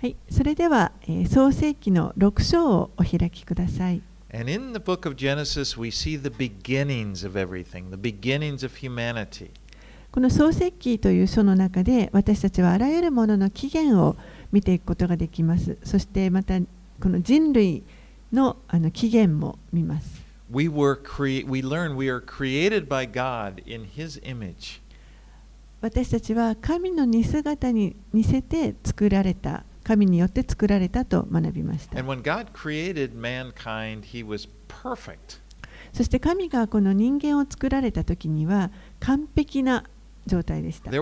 はい、それでは、えー創世記の6章をお開きください。And in the book of Genesis, we see the beginnings of everything, the beginnings of humanity. この創世記という書の中で私たちはあらゆるものの起源を見ていくことができます。そしてまたこの人類のあの起源も見ます。We, were crea- we learn we are created by God in His image. 私たちは神の似姿に似せて作られた、神によって作られたと学びました。そして神がこの人間を作られた時には完璧な状態でした。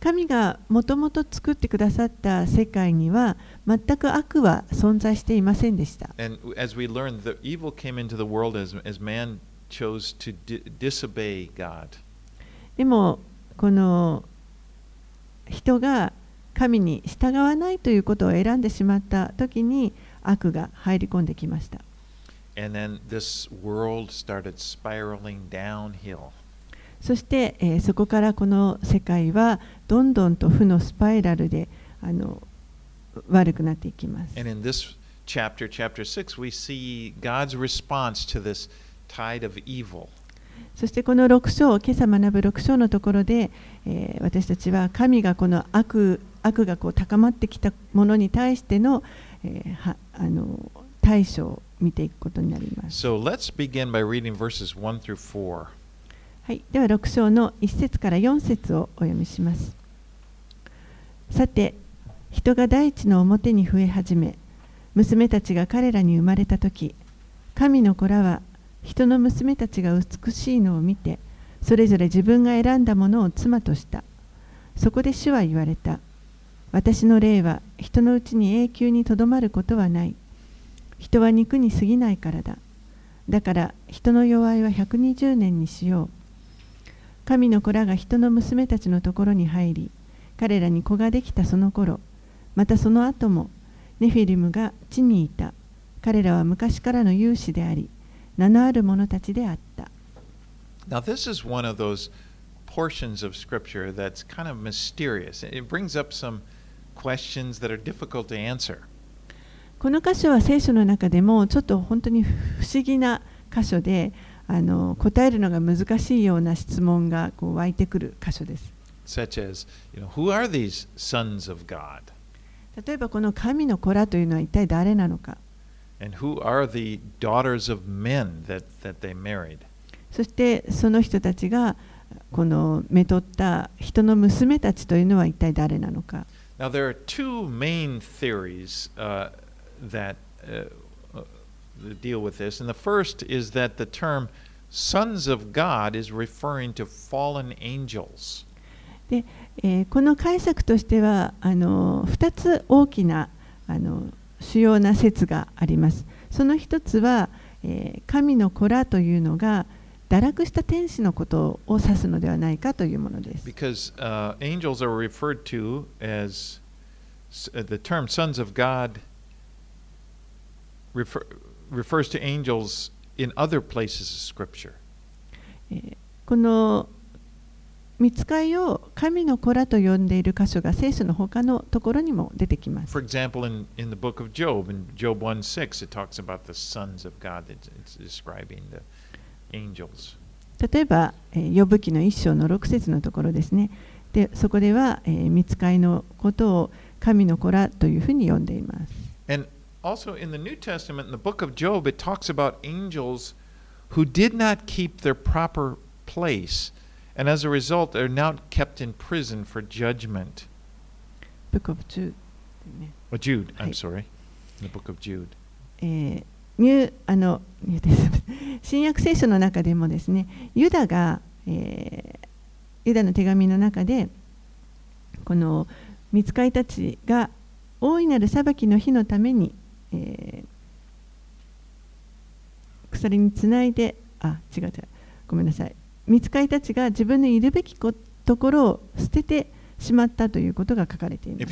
神がもともと作ってくださった世界には全く悪は存在していませんでした。And as we learned, the evil came into the world as, as man chose to di- disobey God. でもこの人が神に従わないということを選んでしまった時に悪が入り込んできました。And then this world started spiraling downhill. そして、えーそこからこの世界はどんどんと負のスパイラルであの悪くなっていきます。And in this chapter, chapter 6, we see God's response to this tide of evil. そしてこの6章、今朝学ぶ6章のところで、えー私たちは神がこの悪悪がこう高まってきたものに対しての,、えーはあの対処を見ていくことになります。So let's begin by reading verses 1 through 4. はい、では6章の1節から4節をお読みします。さて、人が大地の表に増え始め、娘たちが彼らに生まれたとき、神の子らは人の娘たちが美しいのを見て、それぞれ自分が選んだものを妻とした。そこで主は言われた。私の霊は人のうちに永久にとどまることはない。人は肉に過ぎないからだ。だから人の弱いは120年にしよう。神の子らが人の娘たちのところに入り、彼らに子ができたその頃、またその後も、ネフィリムが地にいた。彼らは昔からの勇士であり、名のある者たちであった。Now, this is one of those portions of Scripture that's kind of mysterious. It brings up some questions that are difficult to answer. この箇所は聖書の中でもちょっと本当に不思議な箇所で、あの答えるのが難しいような質問がこう湧いてくる箇所です。such as, you know, who are these sons of God? 例えばこの神の子らというのは一体誰なのか。And who are the daughters of men that, that they married? そしてその人たちがこのめとった人の娘たちというのは一体誰なのか。 Now, there are two main theories uh, that uh, uh, that deal with this. And the first is that the term sons of God is referring to fallen angels. で、えーこの解釈としてはあの2つ大きなあの 主要な説があります。その一つは、え、神の子らというのが堕落した天使のことを指すのではないかというものです。え、この見つかいを神の子らと呼んでいる箇所が聖書の他のところにも出てきます。For example, in, in the book of Job, in Job 1 6, it talks about the sons of God. It's, it's describing the angels. 例えば、えー、ヨブ記の一章の6節のところですね。で、そこでは、えー、見つかいのことを神の子らというふうに呼んでいます。And also in the New Testament, in the book of Job, it talks about angels who did not keep their proper place, and as a result, are now kept in prison for judgment. Book of Jude ね Oh, Jude, I'm sorry. In the book of Jude. えーニューあのニューです新約聖書の中でもですね、ユダが、えーユダの手紙の中で、この見つかいたちが大いなる裁きの日のために、えー鎖につないで、あ、違う違う、ごめんなさい。見つかりたちが自分のいるべきこところを捨ててしまったということが書かれている。You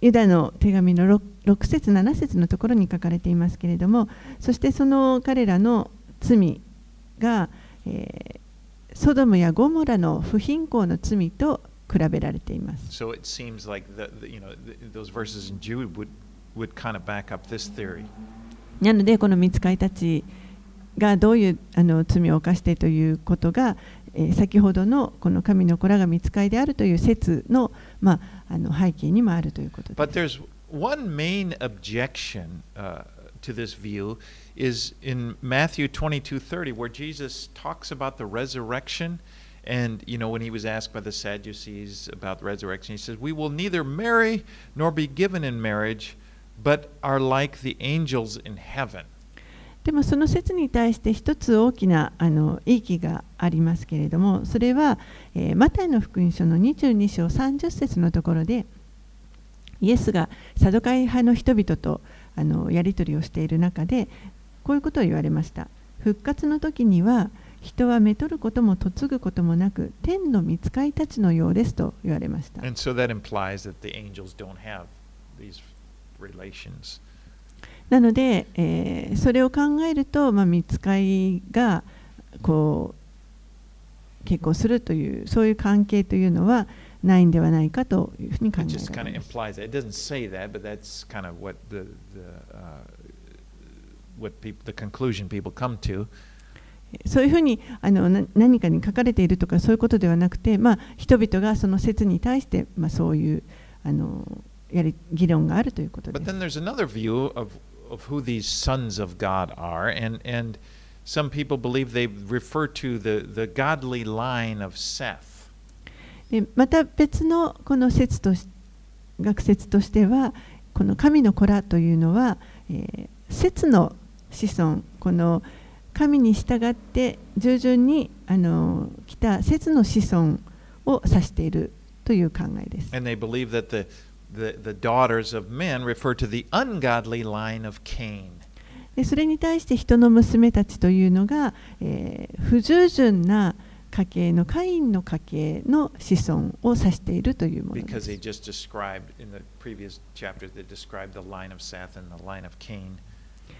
ユダの手紙の 6, 6節7節のところに書かれていますけれども、そしてその彼らの罪が、えー、ソドムやゴモラの不貧困の罪と比べられています。So it seems like the, the, you know, those verses in Jude would, would kind of back up this theory. なのでこの見つかりたちがどういうあの罪を犯してということが、えー、先ほどのこの神の子らが見つかりであるという説の,、まあ、あの背景にもあるということです。But there's one main objection、uh, to this view is in Matthew 22:30 where Jesus talks about the resurrection and you know when he was asked by the Sadducees about the resurrection he says we will neither marry nor be given in marriage but are like the angels in heaven でもその説に対して一つ大きなあの意義がありますけれどもそれは、えー、マタイの福音書の22章30節のところでイエスがサドカイ派の人々とあのやり取りをしている中でこういうことを言われました復活の時には人はめとることも嫁ぐこともなく天の御使いたちのようですと言われました。So that that the. なので、えー、それを考えると、まあ、見つかりがこう結婚するというそういう関係というのはないんではないかというふうに考えられます。そういうふうにあの何かに書かれているとかそういうことではなくて、まあ、人々がその説に対して、まあ、そういうあのやり議論があるということです。of who these sons of God are, and and some people believe they refer to the the godly line of Seth. でまた別のこの説とし学説としてはこの神の子らというのは、えー、説の子孫この神に従って従順にあの来た説の子孫を指しているという考えです。And they believe that the the, the daughters of men refer to the ungodly line of Cain. でそれに対して人の娘たちというのが、えー、不従順な家系のカインの家系の子孫を指しているというものです。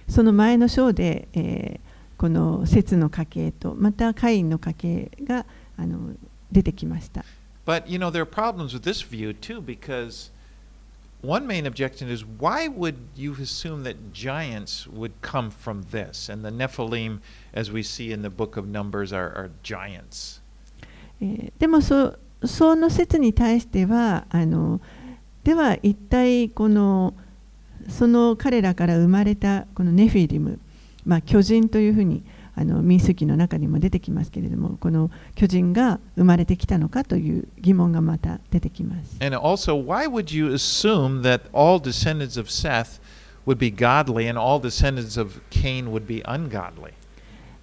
その前の章で、えー、この節の家系とまたカインの家系があの出てきました。But you know, there are problems with this view too because one main objection is why would you assume that giants would come from this? And the Nephilim, as we see in the book of Numbers, are, are giants. でもそその説に対してはあのでは一体このその彼らから生まれたこのネフィリム、まあ、巨人というふうにあの民数記の中にも出てきますけれども、この巨人が生まれてきたのかという疑問がまた出てきます。And also, why would you assume that all descendants of Seth would be godly and all descendants of Cain would be ungodly?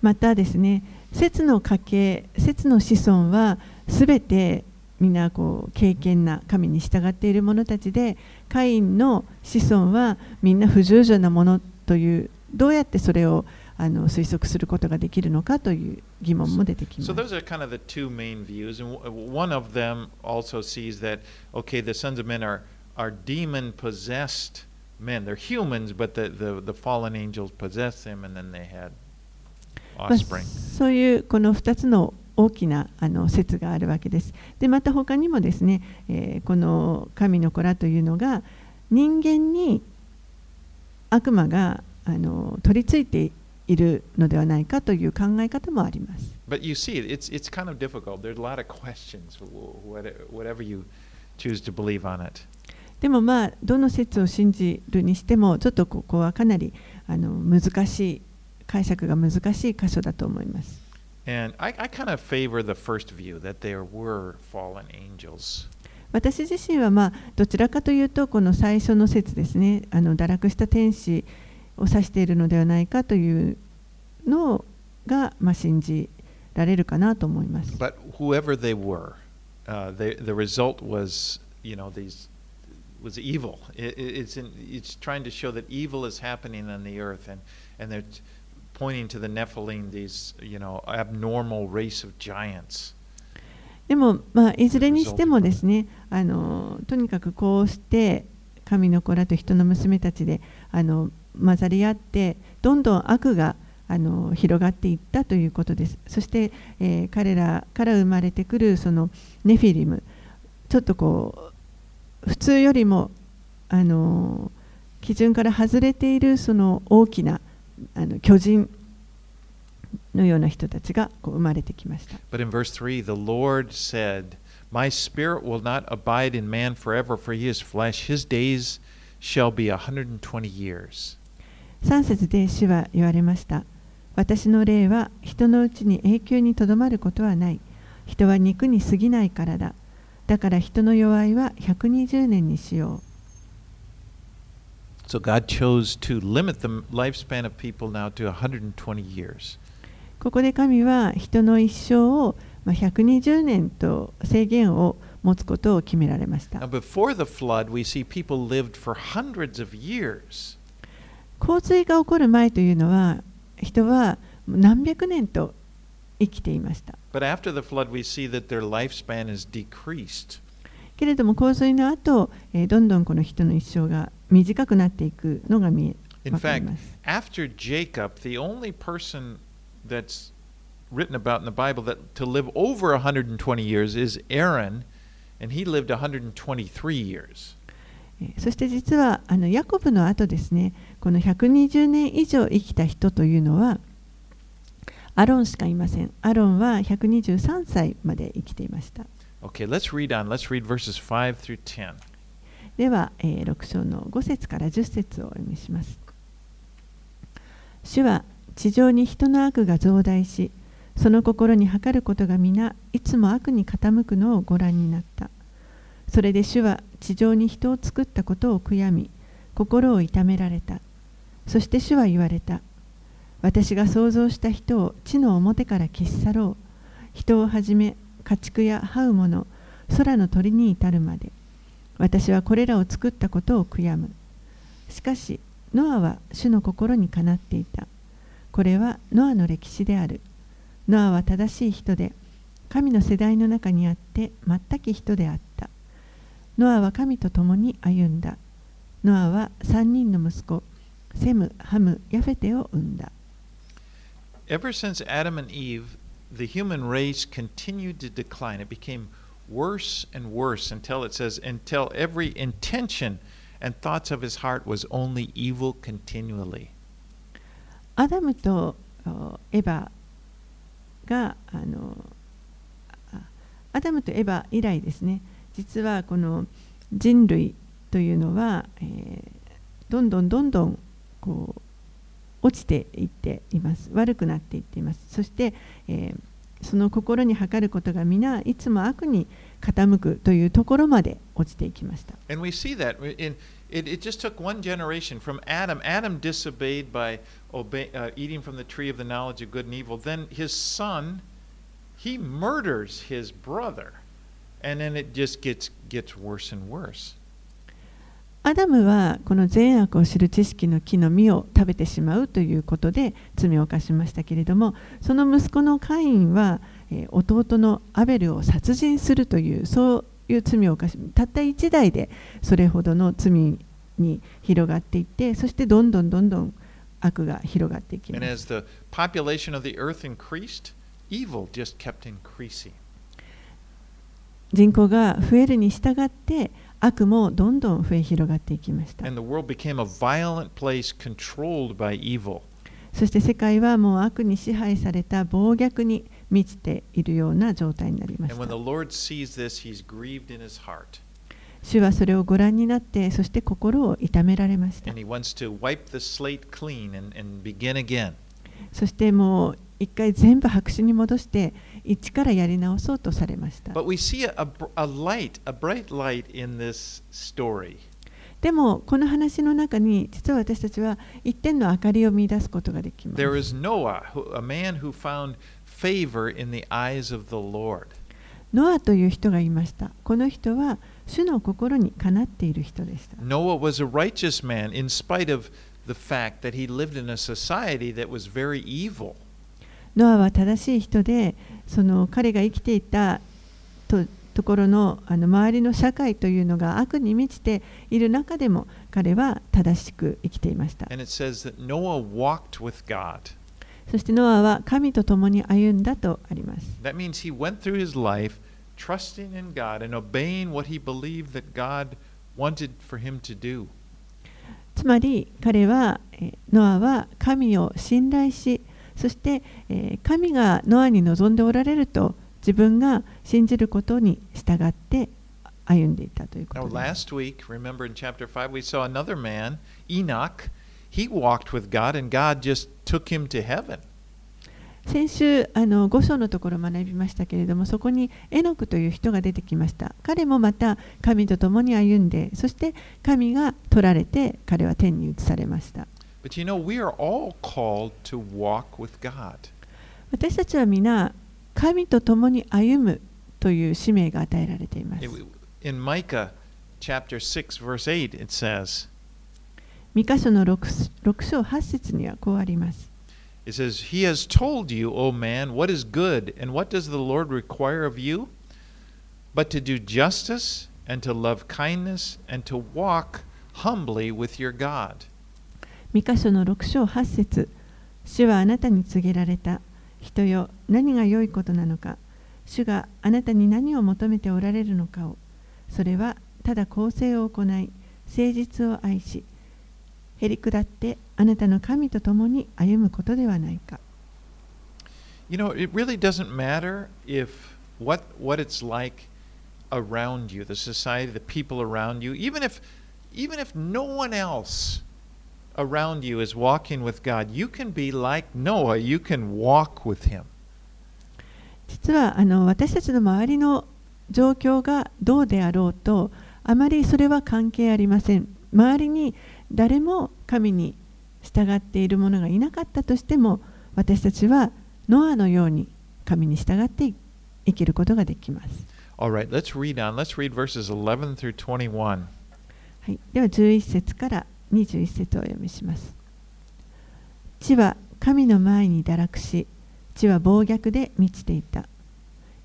またですね、節の家系、節の子孫はすべてみんなこう敬虔な神に従っている者たちで、カインの子孫はみんな不従順なものという、どうやってそれをあの推測することができるのかという疑問も出てきます。So those are kind of the two main views, and one of them also sees that, okay, the sons of men are, are demon possessed men. They're humans, but the, the, the fallen angels possess them, and then they had offspring. そういうこの2つの大きなあの説があるわけです。で、また他にもですね、えー、この神の子らというのが人間に悪魔があの取り付いているのではないかという考え方もあります。でもまあどの説を信じるにしてもちょっとここはかなりあの難しい解釈が難しい箇所だと思います。私自身はまあどちらかというとこの最初の説ですねあの堕落した天使を指しているのではないかというのが、まあ、信じられるかなと思います。But whoever they were, uh, they, the result was, you know, these was evil. It, it's, in, it's trying to show that evil is happening on the earth, and, and they're pointing to the Nephilim, these, you know, abnormal race of giants. でも、まあ、いずれにしてもですねあのとにかくこうして神の子らと人の娘たちであの混ざり合ってどんどん悪があの広がっていったということです。そして、えー彼らから生まれてくるそのネフィリムちょっとこう普通よりもあの基準から外れているその大きなあの巨人のような人たちがこう生まれてきました。But in verse 3, the Lord said, My spirit will not abide in man forever, for he is flesh. His days shall be 120 years. 3節で主は言われました。私の霊は人のうちに永久にとどまることはない。人は肉に過ぎないからだ。だから人の弱いは120年にしよ So God chose to limit the lifespan of people now to 120 years. う。ここで神は人の一生をまあ120年と制限を持つことを決められまし Now, た。before the flood, we see people lived for hundreds of years. 洪水が起こる前というのは人は何百年と生きていました。But after the flood, we see that their lifespan is decreased. けれども洪水の後、えーどんどんこの人の一生が短くなっていくのが見え In fact, after Jacob, the only person that's written about in the Bible that to live over 120 years is Aaron, and he lived 123 years. えーそして実はあのヤコブの後ですねこの120年以上生きた人というのはアロンしかいませんアロンは123歳まで生きていました Okay, let's read on. Let's read verses 5 through 10. では、えー6章の5節から10節をお読みします主は地上に人の悪が増大しその心に測ることが皆いつも悪に傾くのをご覧になったそれで主は地上に人を作ったことを悔やみ心を痛められた。そして主は言われた。私が創造した人を地の表から消し去ろう。人をはじめ家畜や這う者空の鳥に至るまで。私はこれらを作ったことを悔やむ。しかしノアは主の心にかなっていた。これはノアの歴史である。ノアは正しい人で神の世代の中にあって全き人であった。ノアは神と共に歩んだノアは3人の息子セム、ハム、ヤフェテを産んだ Ever since Adam and Eve, the human race continued to decline. It became worse and worse until it says, until every intention and thoughts of his heart was only evil continually. アダムとおエバがあのあアダムとエバ以来ですね 実はこの人類というのは、えーどんどんどんどんこう落ちていっています悪くなっていっていますそして、えーその心に測ることが皆いつも悪に傾くというところまで落ちていきました And we see that in it, it just took one generation from Adam. Adam disobeyed by obey, uh, eating from the tree of the knowledge of good and evil. Then his son, he murders his brother, and then it just gets gets worse and worse. アダムはこの善悪を知る知識の木の実を食べてしまうということで罪を犯しましたけれどもその息子のカインは、えー弟のアベルを殺人するというそういう罪を犯したった一代でそれほどの罪に広がっていってそしてどんどんどんどん悪が広がっていきま And す as the population of the earth increased, evil just kept increasing. 人口が増えるに従って悪もどんどん増え広がっていきました。Place, そして世界はもう悪に支配された暴虐に満ちているような状態になりました。主はそれをご覧になって、そして心を痛められました。そしてもう一回全部白紙に戻して、一からやり直そうとされました。But we see a, a, light, a bright light in this story. でも、この話の中に、実は私たちは一点の明かりを見出すことができます。There is Noah, a man who found favor in the eyes of the Lord. ノアという人がいました。この人は主の心にかなっている人でした。Noah was a righteous man in spite of the fact that he lived in a society that was very evil. ノアは正しい人で、その彼が生きていたとところのあの周りの社会というのが悪に満ちている中でも彼は正しく生きていました。そしてノアは神と共に歩んだとあります。That means he went through his life trusting in God and obeying what he believed that God wanted for him to do. つまり彼はえーノアは神を信頼しそしてえー神がノアに望んでおられると自分が信じることに従って歩んでいたというこ Now, とです。last week, remember in chapter 5, we saw another man, Enoch. He walked with God, and God just took him to heaven. 先週あの5章のところを学びましたけれどもそこにエノクという人が出てきました彼もまた神と共に歩んでそして神が取られて彼は天に移されました But you know, we are all called to walk with God. 私たちは皆神と共に歩むという使命が与えられています It- In Micah chapter 6, verse 8, it says, ミカ書の 6, 6章8節にはこうあります。 It says, He has told you, O man, what is good, and what does the Lord require of you? But to do justice, and to love kindness, and to walk humbly with your God. ミカ書の6章8節主はあなたに告げられた。人よ、何が良いことなのか。主があなたに何を求めておられるのかを。それはただ公正を行い、誠実を愛し、へり下ってあなたの神と共に歩むことではないか。You know, it really doesn't matter if what what it's like around you, the society, the people around you, even if even if no one else 実は私たちの周りの状況がどうであろうとあまりそれは関係ありません。周りに誰も神に従っている者がいなかったとしても私たちはノアのように神に従って生きることができます。Right. Read on. Read はい、では11節から21節をお読みします。地は神の前に堕落し地は暴虐で満ちていた。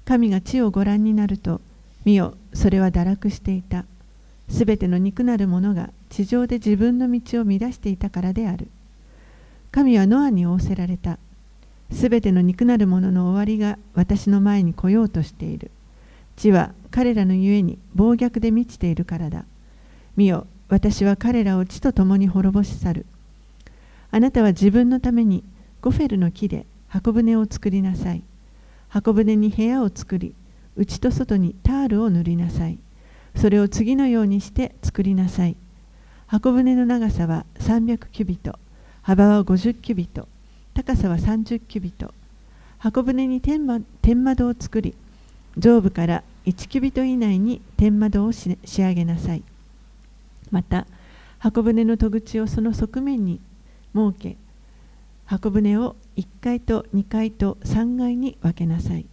神が地をご覧になると見よそれは堕落していた。すべての肉なるものが地上で自分の道を乱していたからである。神はノアに仰せられた。すべての肉なるものの終わりが私の前に来ようとしている。地は彼らのゆえに暴虐で満ちているからだ。見よ私は彼らを地と共に滅ぼし去る。あなたは自分のためにゴフェルの木で箱舟を作りなさい。箱舟に部屋を作り内と外にタールを塗りなさい。それを次のようにして作りなさい。箱舟の長さは300キュビト。幅は50キュビト。高さは30キュビト。箱舟に天ま天窓を作り上部から1キュビト以内に天窓を仕上げなさい。また箱舟の戸口をその側面に設け箱舟を1階と2階と3階に分けなさい。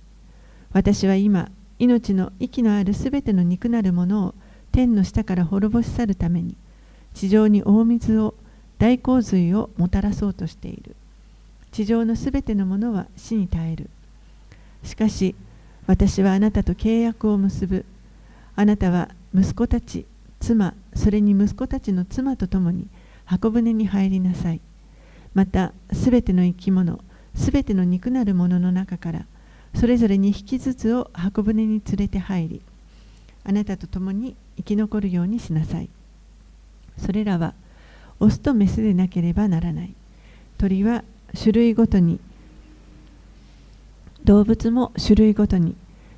私は今命の息のあるすべての肉なるものを天の下から滅ぼし去るために地上に大水を大洪水をもたらそうとしている。地上のすべてのものは死に絶える。しかし私はあなたと契約を結ぶ。あなたは息子たち妻それに息子たちの妻と共に箱舟に入りなさい。またすべての生き物すべての肉なるものの中からそれぞれ2匹ずつを箱舟に連れて入りあなたと共に生き残るようにしなさい。それらはオスとメスでなければならない。鳥は種類ごとに動物も種類ごとに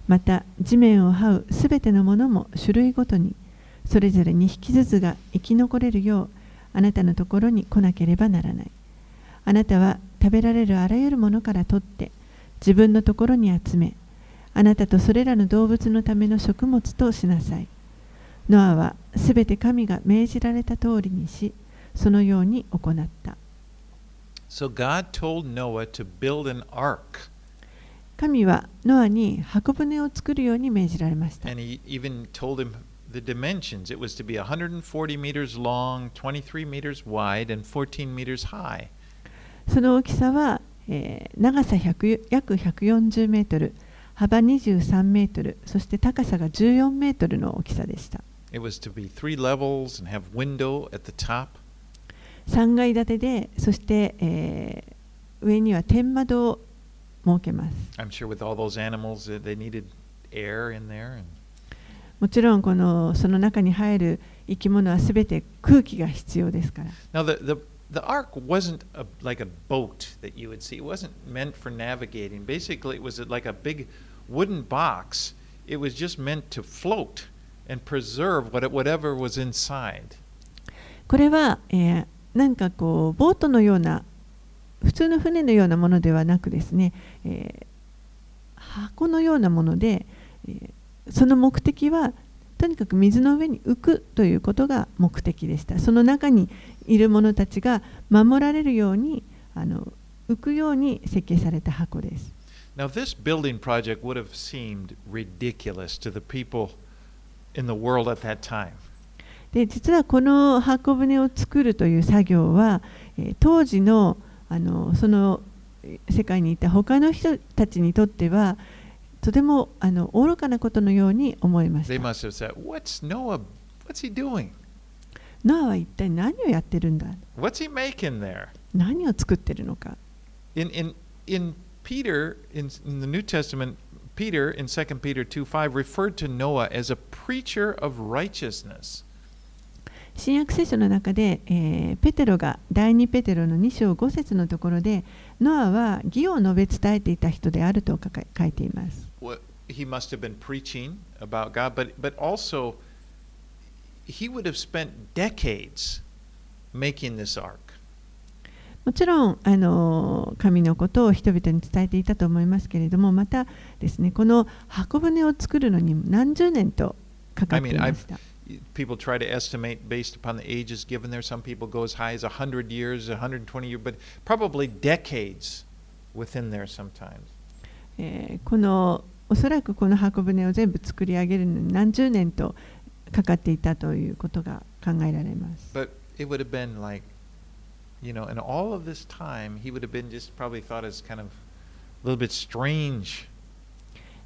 また地面を這うすべてのものも種類ごとにそれぞれ2匹ずつが生き残れるようあなたのところに来なければならない。あなたは食べられるあらゆるものから取って自分のところに集めあなたとそれらの動物のための食物としなさい。ノアはすべて神が命じられた通りにしそのように行った。So God told Noah to build an ark, 神はノアに箱舟を作るように命じられました。And He even told him the dimensions. It was to be 140 meters long, 23 meters wide, and 14 meters high. その大きさは、えー長さ100約140メートル 幅23メートルそして高さが14メートルの大きさでした It was to be three levels and have window at the top. 3階建てでそして、えー上には天窓を設けます I'm sure with all those animals, uh, they needed air in there. And もちろんこのその中に入る生き物はすべて空気が必要ですから now the the the ark wasn't a, like a boat that you would see. It wasn't meant for navigating. Basically, it was like a big wooden box. It was just meant to float and preserve what, whatever was inside. これは、えーなんかこうボートのような普通の船のようなものではなくですね、えー箱のようなもので、えーその目的はとにかく水の上に浮くということが目的でしたその中にいる者たちが守られるようにあの浮くように設計された箱です Now, this building project would have seemed ridiculous to the people in the world at that time. で実はこの箱舟を作るという作業は、えー当時のあのそのえー世界にいた他の人たちにとってはとてもあの愚かなことのように思いまし They た。must have said, What's Noah? What's he doing? ノアは一体何をやってるんだ What's he making there? 何を作ってるのか In, in, in Peter, in, in the New Testament, Peter in 2 Peter 2 5 referred to Noah as a preacher of righteousness. 新約聖書の中で、えーペテロが第2ペテロの2章5節のところでノアは義を述べ伝えていた人であると書いています。He must have been preaching about God, but, but also he would have spent decades making this ark. もちろんあの神のことを人々に伝えていたと思いますけれどもまたですねこの箱舟を作るのに何十年とかかっていました。People try to estimate based upon the ages given there. Some people go as high as 100 years, 120 years, but probably decades within there sometimes. えーこのおそらくこの箱舟を全部作り上げるのに何十年とかかっていたということが考えられます。 But it would have been like, you know, in all of this time, he would have been just probably thought as kind of a little bit strange.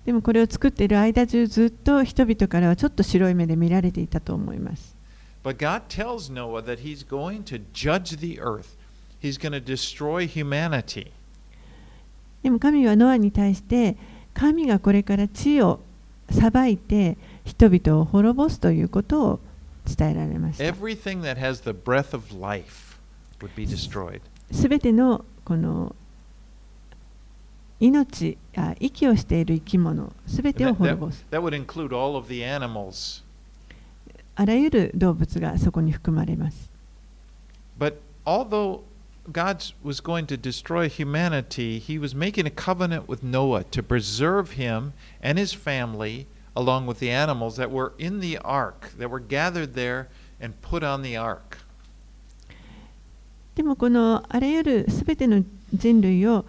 でもこれを作っている間中ずっと人々からはちょっと白い目で見られていたと思います。But Noah that he's going to judge the earth. He's going to でも神はノアに対して神がこれから地を裁いて人々を滅ぼすということを伝えられました。すべてのこの命あ息をしている生き物すべてを滅ぼす.あらゆる動物がそこに含まれます But although God was going to destroy humanity, he was making a covenant with Noah to preserve him and his family, along with the animals that were in the ark, that were gathered there and put on the ark. でもこのあらゆるすべての人類を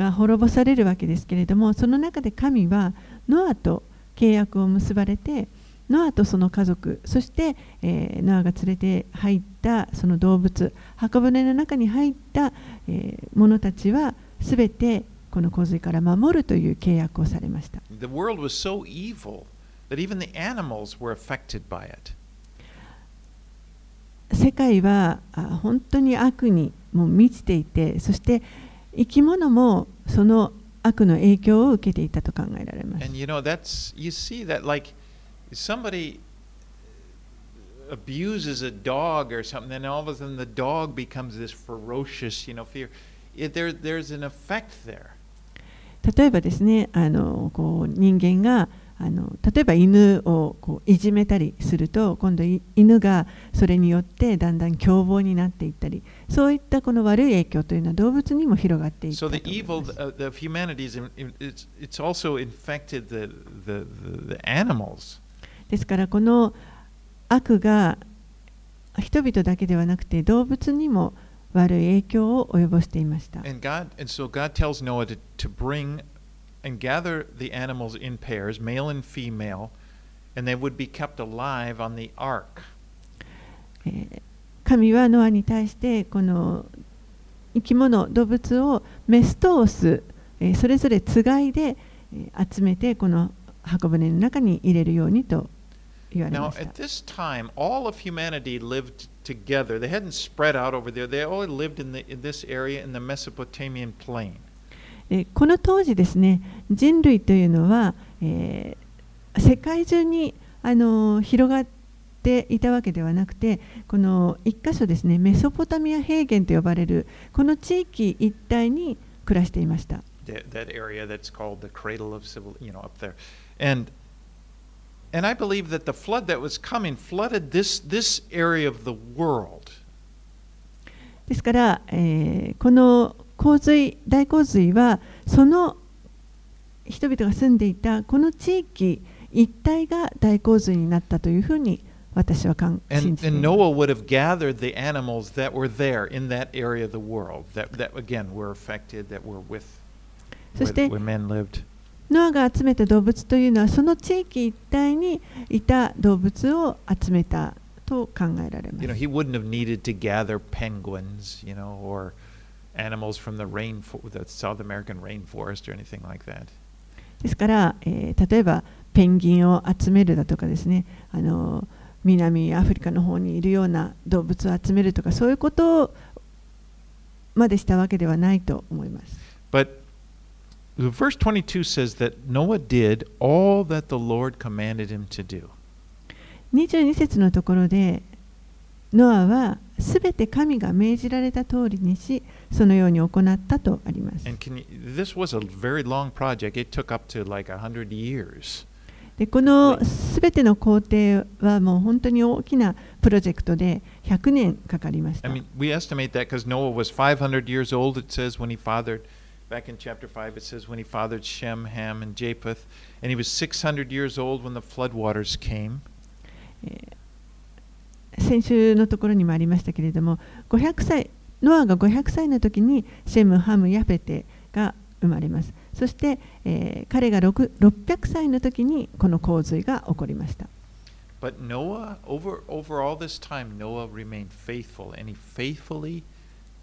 が滅ぼされるわけですけれどもその中で神はノアと契約を結ばれてノアとその家族そして、えーノアが連れて入ったその動物箱舟の中に入った、えー者たちはすべてこの洪水から守るという契約をされました The world was so evil that even the animals were affected by it. 世界はあ本当に悪にもう満ちていてそして生き物もその悪の影響を受けていたと考えられます And you know, that's, you see that like somebody abuses a dog or something, then all of a sudden the dog becomes this ferocious, you know, fear. There, there's an effect there. 例えばですねあのこう人間があの例えば犬をこういじめたりすると今度い犬がそれによってだんだん凶暴になっていったりそういったこの悪い影響というのは動物にも広がっていった So と the 思い evil ます of, of humanity is, it's, it's also infected the, the, the, the animals. ですからこの悪が人々だけではなくて動物にも悪い影響を及ぼしていました And God, and so God tells Noah to, to bring and gather the animals in pairs, male and female, and they would be kept alive on the ark. 神はノアに対してこの生き物、動物をメスとオス、それぞれつがいで集めてこの箱舟の中に入れるようにと言われました。Now, at this time, all of humanity lived together. They hadn't spread out over there. They all lived in, the, in this area in the Mesopotamian plain. でこの当時ですね人類というのは、え、世界中に、あの、広がっていたわけではなくてこの一箇所ですねメソポタミア平原と呼ばれるこの地域一帯に暮らしていました。ですから、え、この洪水大洪水はその人々が住んでいたこの地域一帯が大洪水になったというふうに私は感信じています Noah would have gathered the animals that were there in that area of the world that, that again were affected, that were with そ where, して where men lived. ノアが集めた動物というのはその地域一帯にいた動物を集めたと考えられま You know, す。he wouldn't have needed to gather penguins, you know, or animals from the rain, the South American rainforest or anything like that. ですから、えー例えばペンギンを集めるだとかですねあの南アフリカの方にいるような動物を集めるとかそういうことまでしたわけではないと思います。But the verse 22 says that Noah did all that the Lord commanded him to do. 22節のところでノアはすべて神が命じられた通りにしそのように行ったとあります。And can you, this was a very long project. It took up to like 100 years. でこのすべての工程はもう本当に大きなプロジェクトで100年かかりました I。mean, we estimate that because Noah was 500 years old, it says, when he fathered, back in chapter 5, it says, when he fathered Shem, Ham, and Japheth. And he was 600 years old when the floodwaters came. 先週のところにもありましたけれども500歳ノアが500歳の時にシェム、ハム、ヤフェテが生まれますそして、えー彼が6 600歳の時にこの洪水が起こりました But Noah, over, over all this time, Noah remained faithful, and he faithfully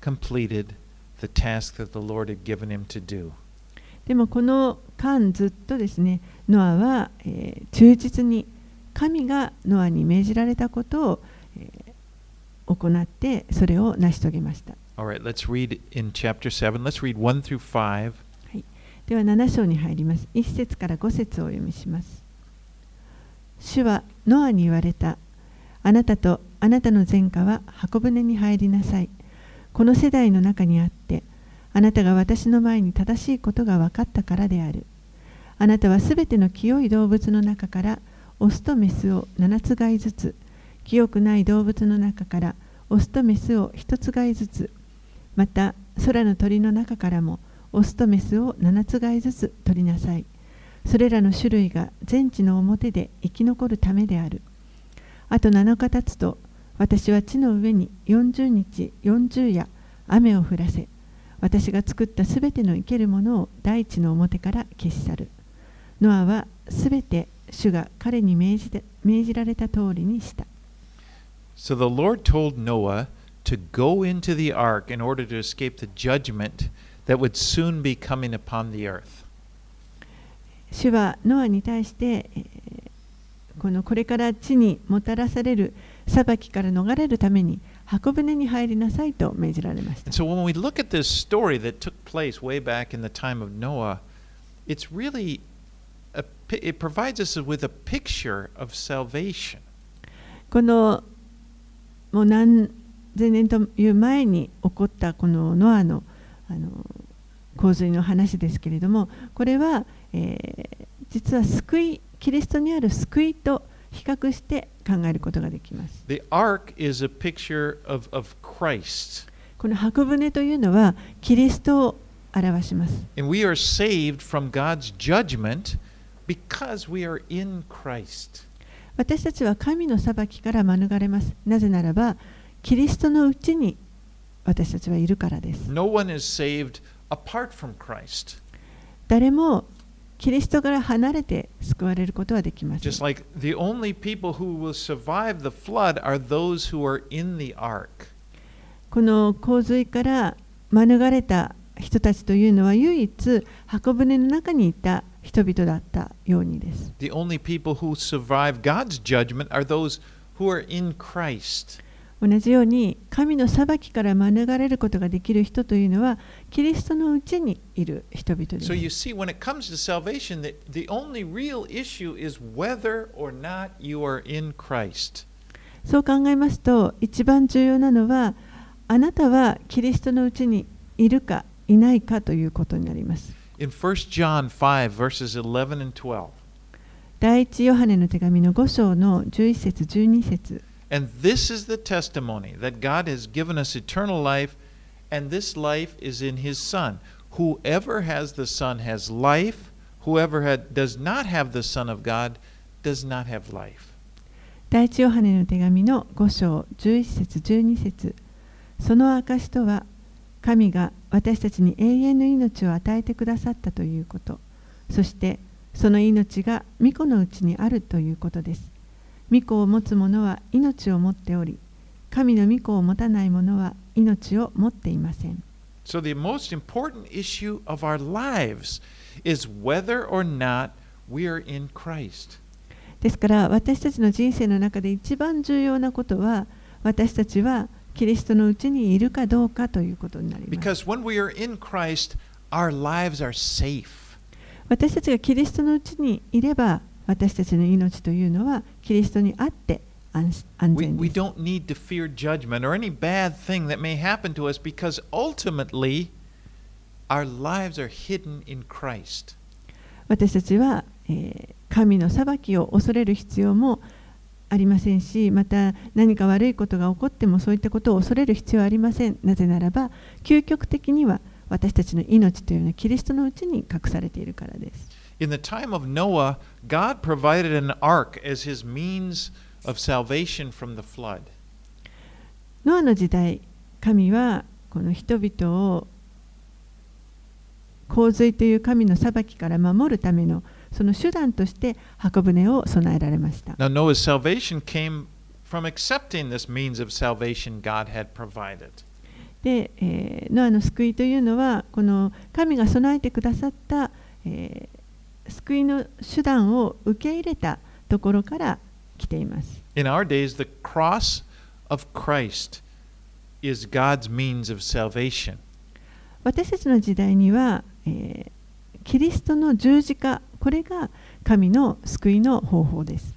completed the task that the Lord had given him to do. でもこの間ずっとですねノアは、えー忠実に神がノアに命じられたことを、えー行ってそれを成し遂げました right, let's read in chapter 7. Let's read 1 through 5. では7章に入ります。1節から5節をお読みします。主はノアに言われた。あなたとあなたの前科は箱舟に入りなさい。この世代の中にあって、あなたが私の前に正しいことが分かったからである。あなたはすべての清い動物の中からオスとメスを7つ飼いずつ、清くない動物の中からオスとメスを1つ飼いずつ、また空の鳥の中からもオスとメスを7つ飼いずつ取りなさい。それらの種類が全地の表で生き残るためである。あと7日経つと、私は地の上に40日40夜雨を降らせ、私が作ったすべての生けるものを大地の表から消し去る。ノアはすべて主が彼に命じて命じられた通りにした。So the Lord told Noah to go into the ark in order to escape the judgment that would soon be coming upon the earth. 主はノアに対して、えーこのこれから地にもたらされる裁きから逃れるために箱舟に入りなさいと命じられました And。so when we look at this story that took place way back in the time of Noah, it's really a, pi- it provides us with a picture of salvation. この もう何千年という前に起こったこのノアのあの洪水の話ですけれどもこれは、えー実は救いキリストにある救いと比較して考えることができます。The ark is a picture of, of Christ. この箱舟というのはキリストを表します。And we are saved from God's judgment because we are in Christ. 私たちは神の裁きから免れます。なぜならば、キリストのうちに私たちはいるからです。No one is saved apart from Christ. 誰もキリストから離れて救われることはできません Just。like the only people who will survive the flood are those who are in the ark. この洪水から免れた人たちというのは唯一箱舟の中にいた人々だったようにです。The only people who survive God's judgment are those who are in Christ. 同じように神の裁きから免れることができる人というのはキリストのうちにいる人々です So。you see, when it comes to salvation, the, the only real issue is whether or not you are in Christ. そう考えますと一番重要なのはあなたはキリストのうちにいるかいないかということになります。In 1 John 5, verses 11 and 12. 第一ヨハネの手紙の5章の11節12節 And this is the testimony that God has given us eternal life, and this life is in His Son. Whoever has the Son has life. Whoever had, does not have the Son of God does not have life. 第一ヨハネの手紙の5章11節12節その証とは 神が私たちに永遠の命を与えてくださったということ。そしてその命が御子のうちにあるということです。御子を持つ者は命を持っており神の御子を持たない者は命を持っていません。So, the most important issue of our lives is whether or not we are in Christ. ですから私たちの人生の中で一番重要なことは私たちはキリストのうちにいるかどうかということになります Because when we are in Christ, our lives are safe. 私たちがキリストのうちにいれば私たちの命というのはキリストにあって安安 We, 全 we です don't need to fear judgment or any bad thing that may happen to us because ultimately our lives are hidden in Christ. 私たちは、えー神の裁きを恐れる必要もありませんしまた何か悪いことが起こってもそういったことを恐れる必要はありませんなぜならば究極的には私たちの命というのはキリストのうちに隠されているからです In the time of Noah, God provided an ark as his means of salvation from the flood. ノアの時代神はこの人々を洪水という神の裁きから守るためのその手段として箱舟を備えられました Now, Noah's salvation came from accepting this means of salvation God had provided. で、えーノアの救いというのはこの神が備えてくださった、えー救いの手段を受け入れたところから来ています In our days, the cross of Christ is God's means of salvation. 私たちの時代には、えーキリストの十字架これが神の救いの方法です。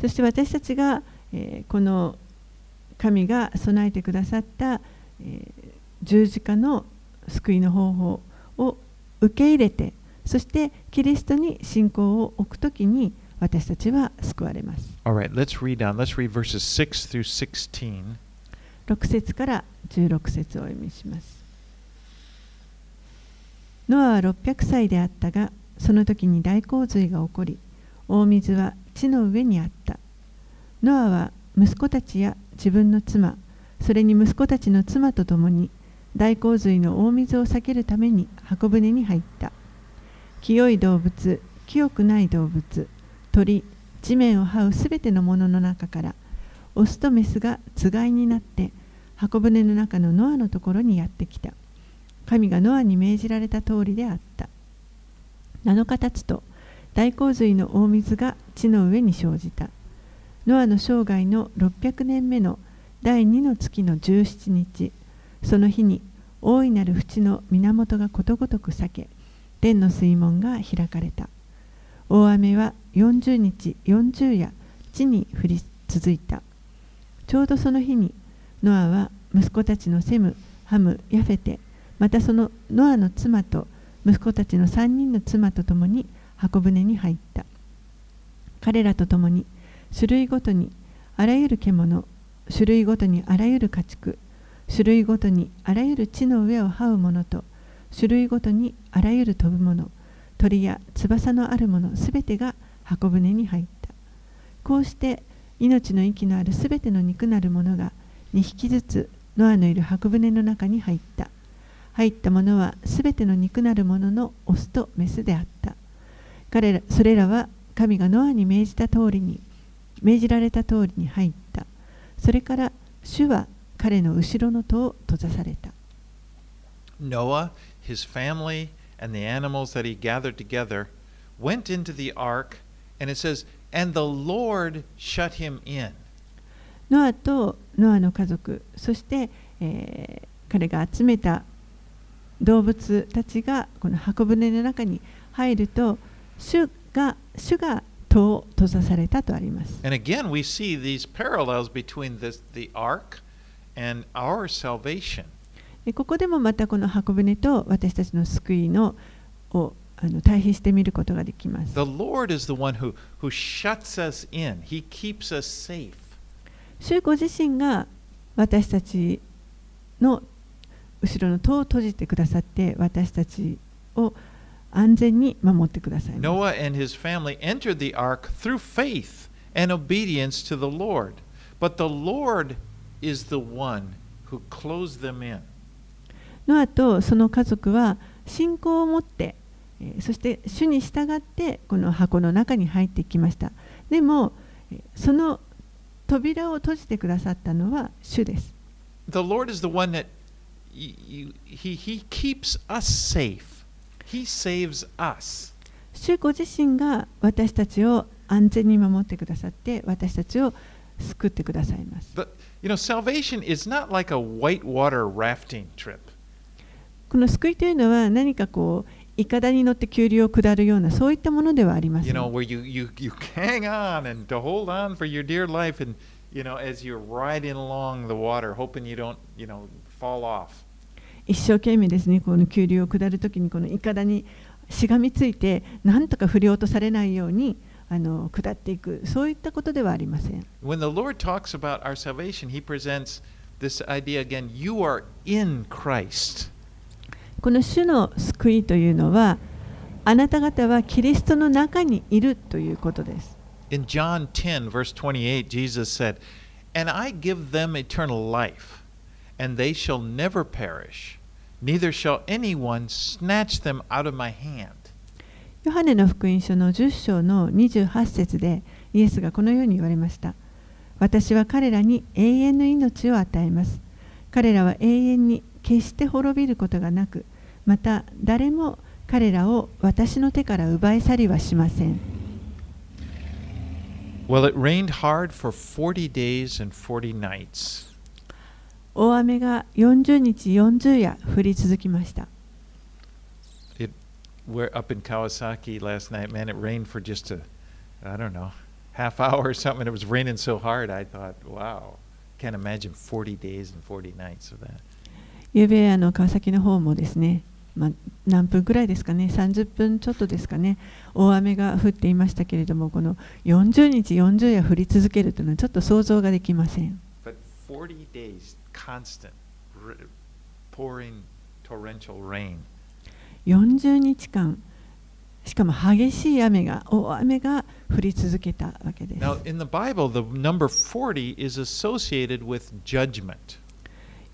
そして私たちが、え、この神が備えてくださった、え、十字架の救いの方法を受け入れて、そしてキリストに信仰を置くときに、私たちは救われます right, let's read on. Let's read verses 6 through 16. 6節から16節をお読みしますノアは600歳であったがその時に大洪水が起こり大水は地の上にあったノアは息子たちや自分の妻それに息子たちの妻と共に大洪水の大水を避けるために箱舟に入った清い動物清くない動物鳥地面を這うすべてのものの中からオスとメスがつがいになって箱舟の中のノアのところにやってきた。神がノアに命じられた通りであった。7日経つと大洪水の大水が地の上に生じた。ノアの生涯の600年目の第2の月の17日その日に大いなる淵の源がことごとく裂け天の水門が開かれた。大雨は40日40夜地に降り続いた。ちょうどその日にノアは息子たちのセム、ハム、ヤフェテまたそのノアの妻と息子たちの3人の妻と共に箱舟に入った。彼らと共に種類ごとにあらゆる獣種類ごとにあらゆる家畜種類ごとにあらゆる地の上を這うものと種類ごとにあらゆる飛ぶもの鳥や翼のあるものすべてが箱舟に入った。こうして命の息のあるすべての肉なるものが2匹ずつノアのいる箱舟の中に入った。入ったものはすべての肉なるもののオスとメスであった。彼らそれらは神がノアに命じた通りに命じられた通りに入った。それから主は彼の後ろの戸を閉ざされた。Noah, his family, and the animals that he gathered together went into the ark, And it says, And the Lord shut him in. ノアとノアの家族、そして、えー、彼が集めた動物たちがこの箱舟の中に入ると、主が主がとを閉ざされたとあります。Again, this, the ここでもまたこの箱舟と私たちの救いのをあの対比してみることができます。The Lord is the one who, who shuts us in, He keeps us safe. 主ご自身が私たちの後ろの戸を閉じてくださって私たちを安全に守ってください。Noah and his family entered the ark through faith and obedience to the Lord. But the Lord is the one who closed them in. ノアとその家族は信仰を持って、えーそして主に従ってこの箱の中に入ってきました。でも、えーその扉を閉じてくださったのは主です。The Lord is the one that he, he keeps us safe. He saves us. 主ご自身が私たちを安全に守ってくださって私たちを救ってくださいます。But you know, salvation is not like a whitewater rafting trip. この救いというのは何かこういかだに乗って急流を下るようなそういったものではありませ。一生懸命ですね、この急流を下るときに、このいかだにしがみついて、なとか振りとされないようにあの下っていく、そういったことではありません。この主の救いというのはあなた方はキリストの中にいるということです。In John 10, verse 28, Jesus said, And I give them eternal life, and they shall never perish, neither shall anyone snatch them out of my hand. ヨハネの福音書の10章の28節でイエスがこのように言われました。私は彼らに永遠の命を与えます。彼らは永遠に決して滅びることがなく、また誰も彼らを私の手から奪い去りはしません。Well, it rained hard for 40 days and 40 nights. 大雨が40日40夜降り続きました。It we're up in Kawasaki last night, man. It rained for just a, I don't know, half hour or something. It was raining so hard. I thought, wow, can't imagine 40 days and 40 nights of that. ゆうべあの川崎の方もですね、まあ、何分くらいですかね、30分ちょっとですかね、大雨が降っていましたけれども、この40日40夜降り続けるというのはちょっと想像ができません。But 40 days, constant, pouring torrential rain. 40日間、しかも激しい雨が、大雨が降り続けたわけです。Now, in the Bible, the number 40 is associated with judgment.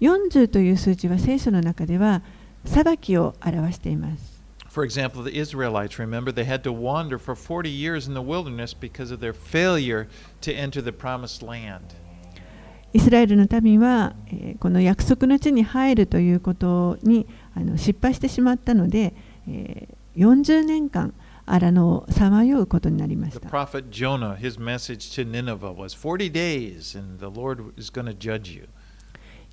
40という数字は聖書の中では裁きを表しています。For example, the Israelites, remember, they had to wander for 40 years in the wilderness because of their failure to enter the promised land. イスラエルの民は、えーこの約束の地に入るということにあの失敗してしまったので、えー40年間荒野をさまようことになりまし The た。prophet Jonah, his message to Nineveh was 40 days and the Lord is going to judge you.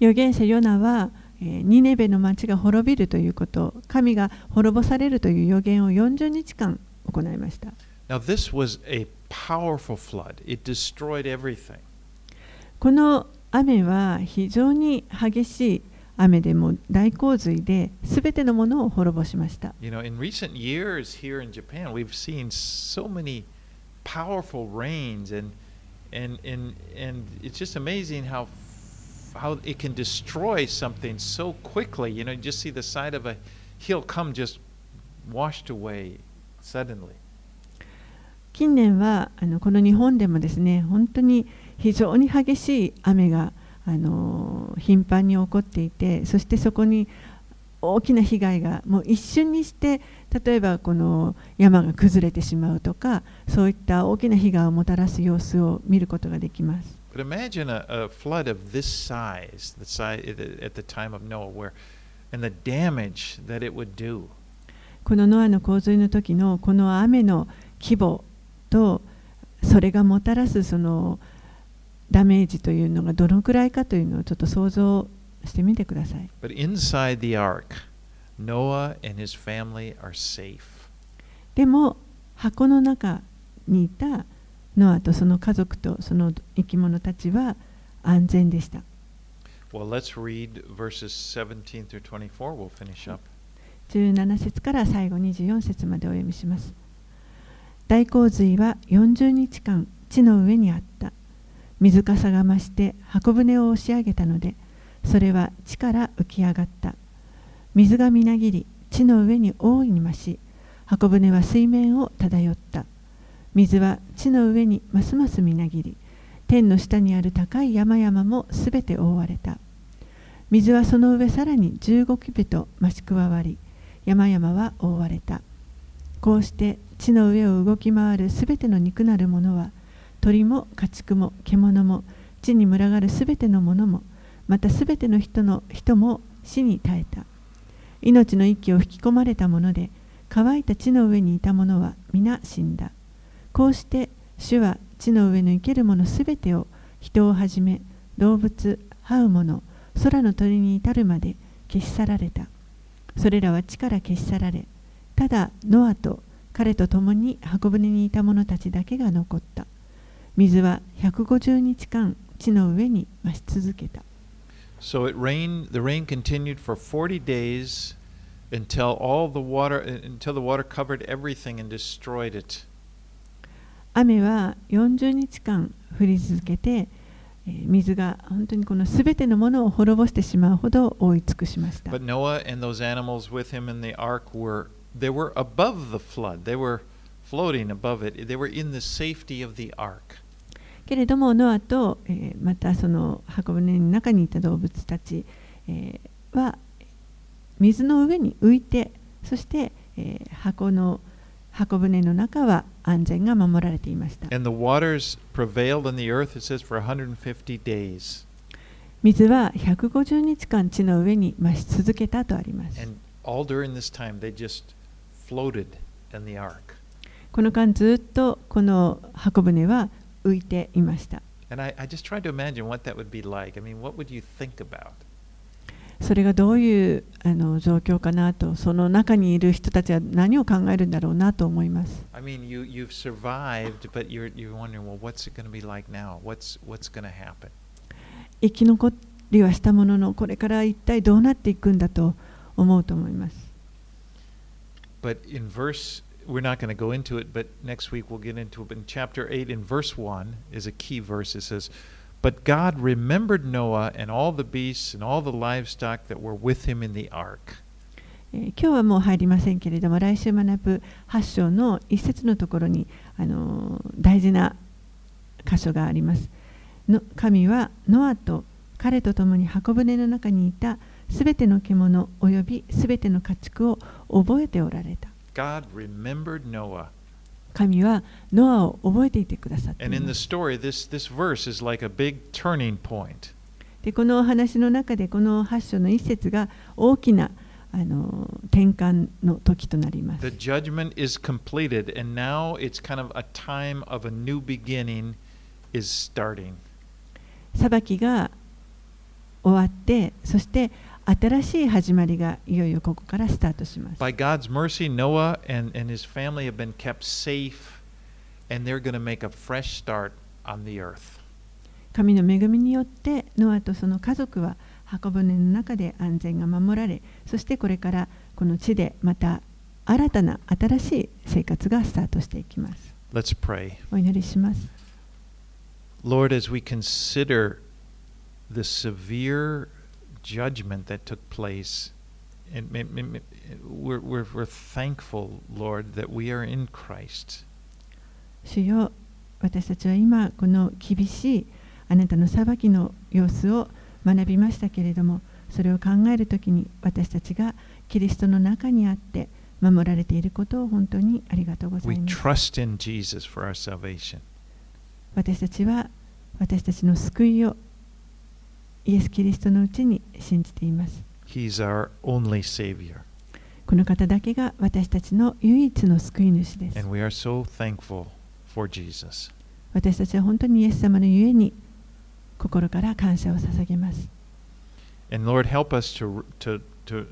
預言者ヨナは、えーニネベの町が滅びるということ、神が滅ぼされるという予言を40日間行いました。Now, this was a powerful flood, it destroyed everything. この雨は非常に激しい雨でも大洪水で全てのものを滅ぼしました。You know, in recent years here in Japan, we've seen so many powerful rains, and and and and it's just amazing how how it can destroy something so quickly. You know, you just see the side of a hill come just washed away suddenly. 近年はあのこの日本でもですね本当に非常に激しい雨があの頻繁に起こっていてそしてそこに大きな被害がもう一瞬にして例えばこの山が崩れてしまうとかそういった大きな被害をもたらす様子を見ることができます。But imagine a, a flood of this size, the size at the time of Noah, where and the damage that it would do. このノアの洪水の時のこの雨の規模とそれがもたらすそのダメージというのがどのくらいかというのをちょっと想像してみてください。But inside the ark, Noah and his family are safe. でも箱の中にいたノアとその家族とその生き物たちは安全でした。Well, let's read verses 17 through 24. We'll finish up. 17節から最後24節までお読みします。大洪水は40日間地の上にあった。水かさが増して箱舟を押し上げたのでそれは地から浮き上がった水がみなぎり地の上に大いに増し箱舟は水面を漂った水は地の上にますますみなぎり天の下にある高い山々もすべて覆われた。水はその上さらに15キビと増し加わり山々は覆われた。こうして地の上を動き回るすべての肉なるものは鳥も家畜も獣も地に群がるすべてのものもまたすべての人の人も死に絶えた。命の息を吹き込まれたもので乾いた地の上にいた者は皆死んだ。こうして主は地の上の生けるものすべてを人をはじめ動物這うもの空の鳥に至るまで消し去られたそれらは地から消し去られただノアと彼と共に箱舟にいた者たちだけが残った水は150日間地の上に増し続けた。So it rained, the rain continued for 40 days until all the water, until the water covered everything and destroyed it. 雨は40日間降り続けて、水が本当にこのすべてのものを滅ぼしてしまうほど覆い尽くしました。But Noah and those animals with him in the ark were, they were above the flood. They were floating above it. They were in the safety of the ark. けれどもノアと、えー、またその箱舟の中にいた動物たち、えー、は水の上に浮いてそして、えー、箱の箱舟の中は安全が守られていました。And the waters prevailed on the earth, it says, for 150 days. 水は150日間地の上に増し続けたとあります。And just. この間ずっとこの箱舟は浮いていました。それがどういうあの状況かなと、その中にいる人たちは何を考えるんだろうなと思います。I mean, you, you've survived, but you're, you're wondering, well, what's it going to be like now? What's, what's going to happen? 生き残りはしたものの、これから一体どうなっていくんだと思うと思います。But in verse we're not going to go into it, but next week we'll get into it. But in chapter 8, in verse 1, is a key verse. It says, But God remembered Noah and all the beasts and all the livestock that were with him in the ark. 今日はもう入りませんけれども来週学ぶ8章の一節のところにあの大事な箇所がありますの神はノアと彼と共に箱舟の中にいたすべての獣およびすべての家畜を覚えておられた God remembered Noah. 神はノアを覚えていてくださった。で、この話の中で、この八章の一節が大きな。あの転換の時となります。裁きが。終わって、そして。新しい始まりがいよいよここからスタートします。By God's mercy, Noah and, and his family have been kept safe, and they're going to make a fresh start on the earth. 神の恵みによってノアとその家族は箱舟の中で安全が守られ、そしてこれからこの地でまた新たな新しい生活がスタートしていきます。Let's pray. お祈りします。Lord, as we consider the severe 私たちは今この厳しいあなたの裁きの様子を学びましたけれどもそれを考えるときに私たちがキリストの中にあって守られていることを本当にありがとうございます。私たちは私たちの救いをイエス・キリストのうちに信じています。この方だけが私たちの唯一の救い主です。私たちは本当にイエス様のゆえに心から感謝を捧げます。Lord, to,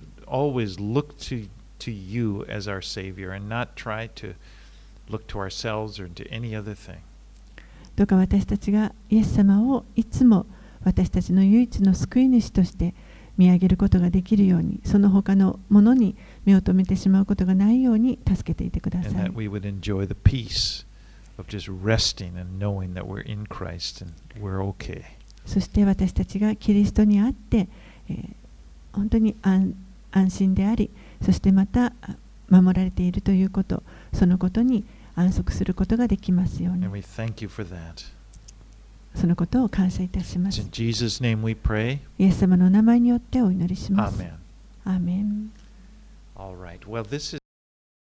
どうか私たちがイエス様をいつも。私たちの唯一の救い主として見上げることができるように、その他のものに目を留めてしまうことがないように助けていてください。Okay. そして私たちがキリストにあって、えー本当に安安心であり、そしてまたあ守られているということ、そのことに安息することができますように And、we thank you for that. そのことを感謝いたします。イエス様の名前によってお祈りします。